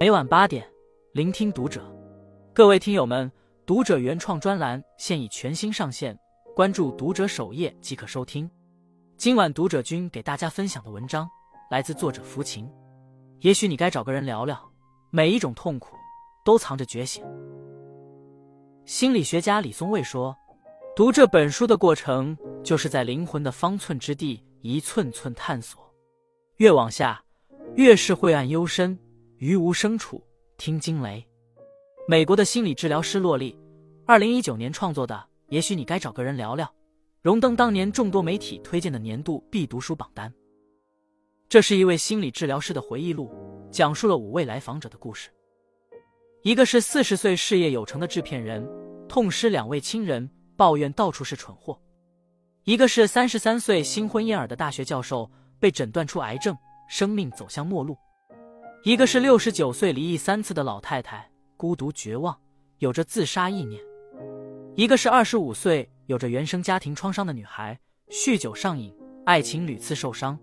每晚八点，聆听读者。各位听友们，读者原创专栏现已全新上线，关注读者首页即可收听。今晚读者君给大家分享的文章来自作者福琴。也许你该找个人聊聊，每一种痛苦都藏着觉醒。心理学家李松蔚说：“读这本书的过程，就是在灵魂的方寸之地一寸寸探索，越往下，越是晦暗幽深，于无声处听惊雷。”美国的心理治疗师洛丽，二零一九年创作的《也许你该找个人聊聊》，荣登当年众多媒体推荐的年度必读书榜单。这是一位心理治疗师的回忆录，讲述了五位来访者的故事。一个是四十岁事业有成的制片人，痛失两位亲人，抱怨到处是蠢货；一个是三十三岁新婚燕尔的大学教授，被诊断出癌症，生命走向末路；一个是六十九岁离异三次的老太太。孤独绝望，有着自杀意念；一个是二十五岁，有着原生家庭创伤的女孩，酗酒上瘾，爱情屡次受伤；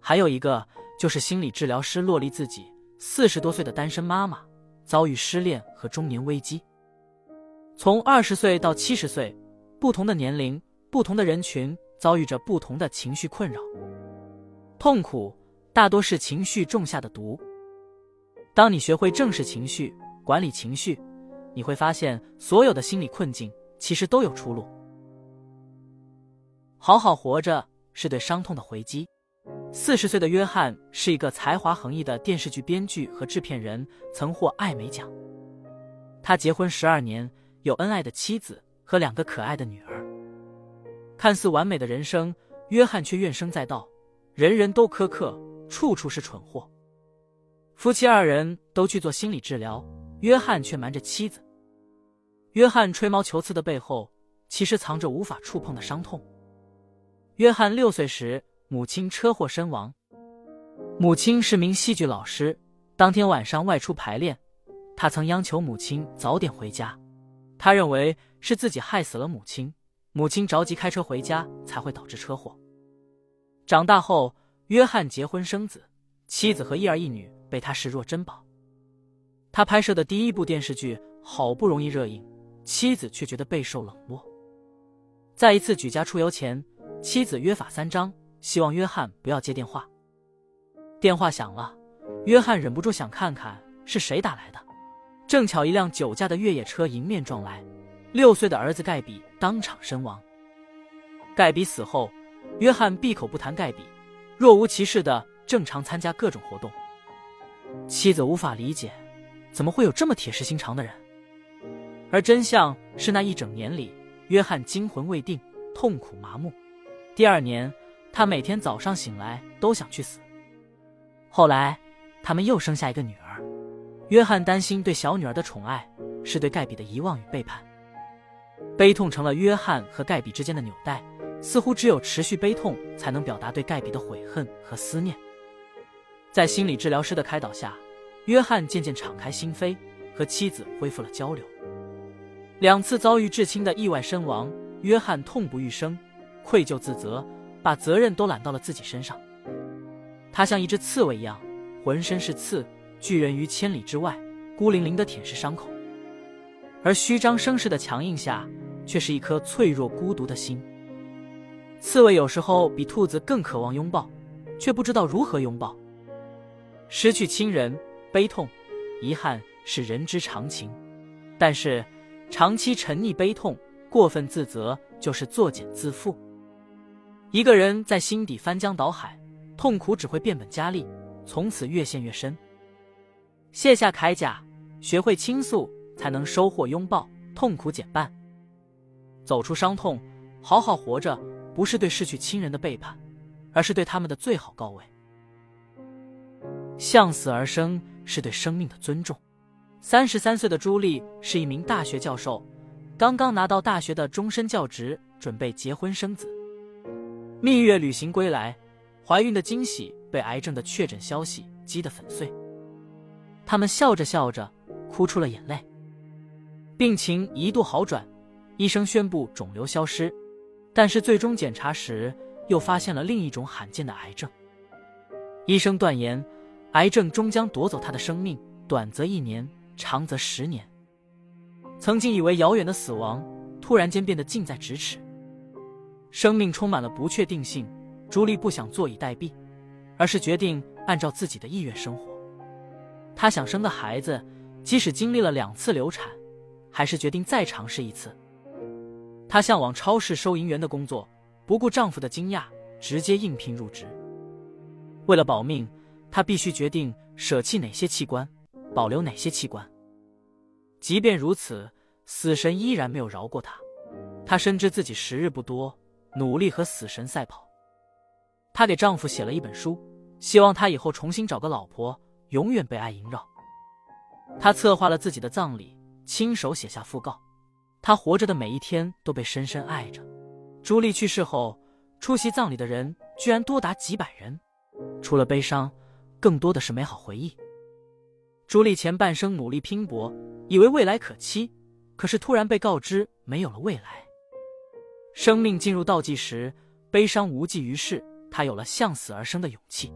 还有一个就是心理治疗师洛丽自己，四十多岁的单身妈妈，遭遇失恋和中年危机。从二十岁到七十岁，不同的年龄，不同的人群，遭遇着不同的情绪困扰。痛苦大多是情绪种下的毒。当你学会正视情绪。管理情绪，你会发现所有的心理困境其实都有出路。好好活着是对伤痛的回击。四十岁的约翰是一个才华横溢的电视剧编剧和制片人，曾获艾美奖。他结婚十二年，有恩爱的妻子和两个可爱的女儿。看似完美的人生，约翰却怨声载道，人人都苛刻，处处是蠢货。夫妻二人都去做心理治疗。约翰却瞒着妻子。约翰吹毛求疵的背后，其实藏着无法触碰的伤痛。约翰六岁时，母亲车祸身亡。母亲是名戏剧老师，当天晚上外出排练，他曾央求母亲早点回家。他认为是自己害死了母亲，母亲着急开车回家，才会导致车祸。长大后，约翰结婚生子，妻子和一儿一女被他视若珍宝。他拍摄的第一部电视剧好不容易热映，妻子却觉得备受冷落。在一次举家出游前，妻子约法三章，希望约翰不要接电话。电话响了，约翰忍不住想看看是谁打来的。正巧一辆酒驾的越野车迎面撞来，六岁的儿子盖比当场身亡。盖比死后，约翰闭口不谈盖比，若无其事的正常参加各种活动。妻子无法理解。怎么会有这么铁石心肠的人？而真相是，那一整年里，约翰惊魂未定，痛苦麻木。第二年，他每天早上醒来都想去死。后来，他们又生下一个女儿。约翰担心对小女儿的宠爱是对盖比的遗忘与背叛，悲痛成了约翰和盖比之间的纽带，似乎只有持续悲痛才能表达对盖比的悔恨和思念。在心理治疗师的开导下。约翰渐渐敞开心扉，和妻子恢复了交流。两次遭遇至亲的意外身亡，约翰痛不欲生，愧疚自责，把责任都揽到了自己身上。他像一只刺猬一样，浑身是刺，拒人于千里之外，孤零零的舔舐伤口。而虚张声势的强硬下，却是一颗脆弱孤独的心。刺猬有时候比兔子更渴望拥抱，却不知道如何拥抱。失去亲人。悲痛、遗憾是人之常情，但是长期沉溺悲痛、过分自责就是作茧自缚。一个人在心底翻江倒海，痛苦只会变本加厉，从此越陷越深。卸下铠甲，学会倾诉，才能收获拥抱，痛苦减半。走出伤痛，好好活着，不是对逝去亲人的背叛，而是对他们的最好告慰。向死而生。是对生命的尊重。三十三岁的朱莉是一名大学教授，刚刚拿到大学的终身教职，准备结婚生子。蜜月旅行归来，怀孕的惊喜被癌症的确诊消息击得粉碎。他们笑着笑着，哭出了眼泪。病情一度好转，医生宣布肿瘤消失，但是最终检查时又发现了另一种罕见的癌症。医生断言。癌症终将夺走他的生命，短则一年，长则十年。曾经以为遥远的死亡，突然间变得近在咫尺。生命充满了不确定性，朱莉不想坐以待毙，而是决定按照自己的意愿生活。她想生个孩子，即使经历了两次流产，还是决定再尝试一次。她向往超市收银员的工作，不顾丈夫的惊讶，直接应聘入职。为了保命，她必须决定舍弃哪些器官，保留哪些器官。即便如此，死神依然没有饶过她。她深知自己时日不多，努力和死神赛跑。她给丈夫写了一本书，希望他以后重新找个老婆，永远被爱萦绕。她策划了自己的葬礼，亲手写下讣告。她活着的每一天都被深深爱着。朱莉去世后，出席葬礼的人居然多达几百人。除了悲伤，更多的是美好回忆。朱莉前半生努力拼搏，以为未来可期，可是突然被告知没有了未来。生命进入倒计时，悲伤无济于事，她有了向死而生的勇气。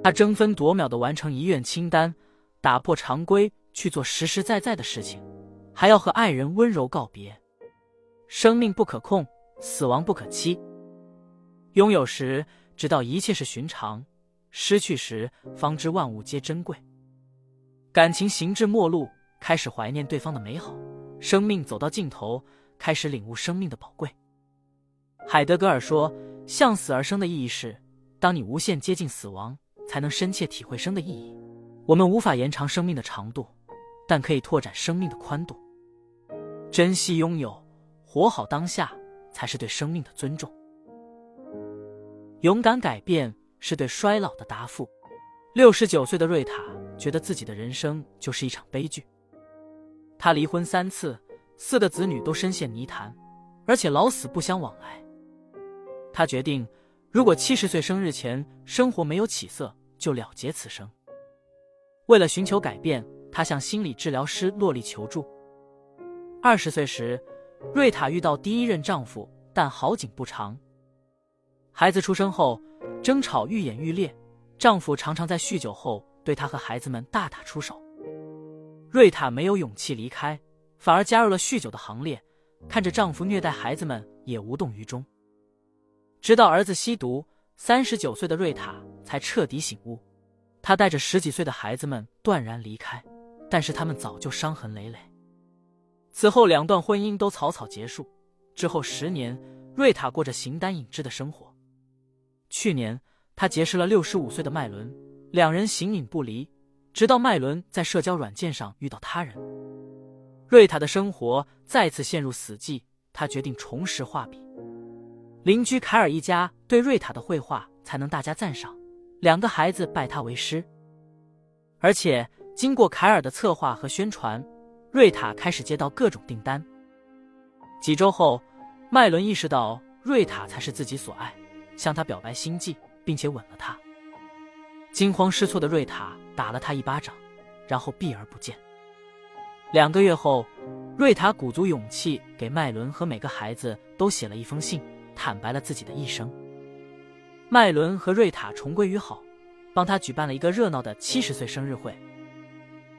她争分夺秒的完成遗愿清单，打破常规去做实实在在的事情，还要和爱人温柔告别。生命不可控，死亡不可期。拥有时。直到一切是寻常，失去时方知万物皆珍贵。感情行至末路，开始怀念对方的美好；生命走到尽头，开始领悟生命的宝贵。海德格尔说：“向死而生的意义是，当你无限接近死亡，才能深切体会生的意义。我们无法延长生命的长度，但可以拓展生命的宽度。珍惜拥有，活好当下，才是对生命的尊重。”勇敢改变是对衰老的答复。六十九岁的瑞塔觉得自己的人生就是一场悲剧。他离婚三次，四个子女都深陷泥潭，而且老死不相往来。他决定，如果七十岁生日前生活没有起色，就了结此生。为了寻求改变，他向心理治疗师洛丽求助。二十岁时，瑞塔遇到第一任丈夫，但好景不长。孩子出生后，争吵愈演愈烈，丈夫常常在酗酒后对她和孩子们大打出手。瑞塔没有勇气离开，反而加入了酗酒的行列，看着丈夫虐待孩子们也无动于衷。直到儿子吸毒，三十九岁的瑞塔才彻底醒悟。她带着十几岁的孩子们断然离开，但是他们早就伤痕累累。此后两段婚姻都草草结束。之后十年，瑞塔过着形单影只的生活。去年，他结识了六十五岁的麦伦，两人形影不离，直到麦伦在社交软件上遇到他人。瑞塔的生活再次陷入死寂，他决定重拾画笔。邻居凯尔一家对瑞塔的绘画才能大加赞赏，两个孩子拜他为师。而且经过凯尔的策划和宣传，瑞塔开始接到各种订单。几周后，麦伦意识到瑞塔才是自己所爱。向他表白心迹，并且吻了他。惊慌失措的瑞塔打了他一巴掌，然后避而不见。两个月后，瑞塔鼓足勇气给麦伦和每个孩子都写了一封信，坦白了自己的一生。麦伦和瑞塔重归于好，帮他举办了一个热闹的七十岁生日会。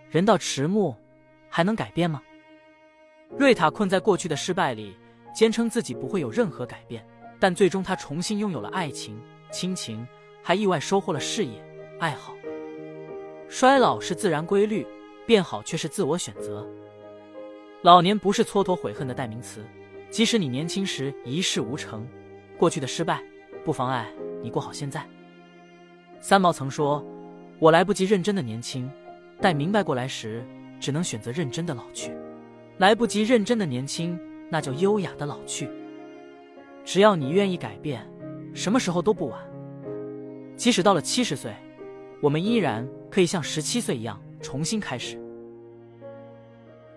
人到迟暮，还能改变吗？瑞塔困在过去的失败里，坚称自己不会有任何改变。但最终，他重新拥有了爱情、亲情，还意外收获了事业、爱好。衰老是自然规律，变好却是自我选择。老年不是蹉跎悔恨的代名词，即使你年轻时一事无成，过去的失败不妨碍你过好现在。三毛曾说：“我来不及认真的年轻，待明白过来时，只能选择认真的老去。来不及认真的年轻，那叫优雅的老去。”只要你愿意改变，什么时候都不晚。即使到了七十岁，我们依然可以像十七岁一样重新开始。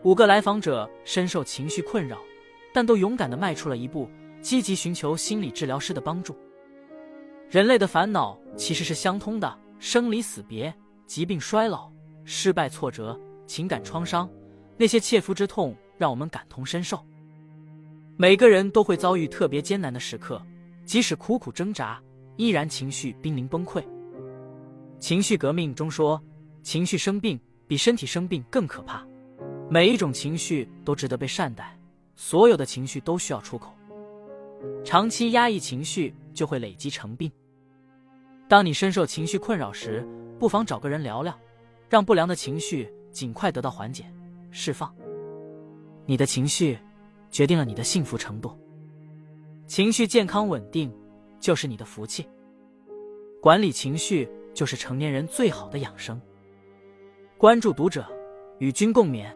五个来访者深受情绪困扰，但都勇敢的迈出了一步，积极寻求心理治疗师的帮助。人类的烦恼其实是相通的：生离死别、疾病、衰老、失败、挫折、情感创伤，那些切肤之痛让我们感同身受。每个人都会遭遇特别艰难的时刻，即使苦苦挣扎，依然情绪濒临崩溃。情绪革命中说，情绪生病比身体生病更可怕。每一种情绪都值得被善待，所有的情绪都需要出口。长期压抑情绪就会累积成病。当你深受情绪困扰时，不妨找个人聊聊，让不良的情绪尽快得到缓解、释放。你的情绪决定了你的幸福程度，情绪健康稳定就是你的福气。管理情绪就是成年人最好的养生。关注读者，与君共勉。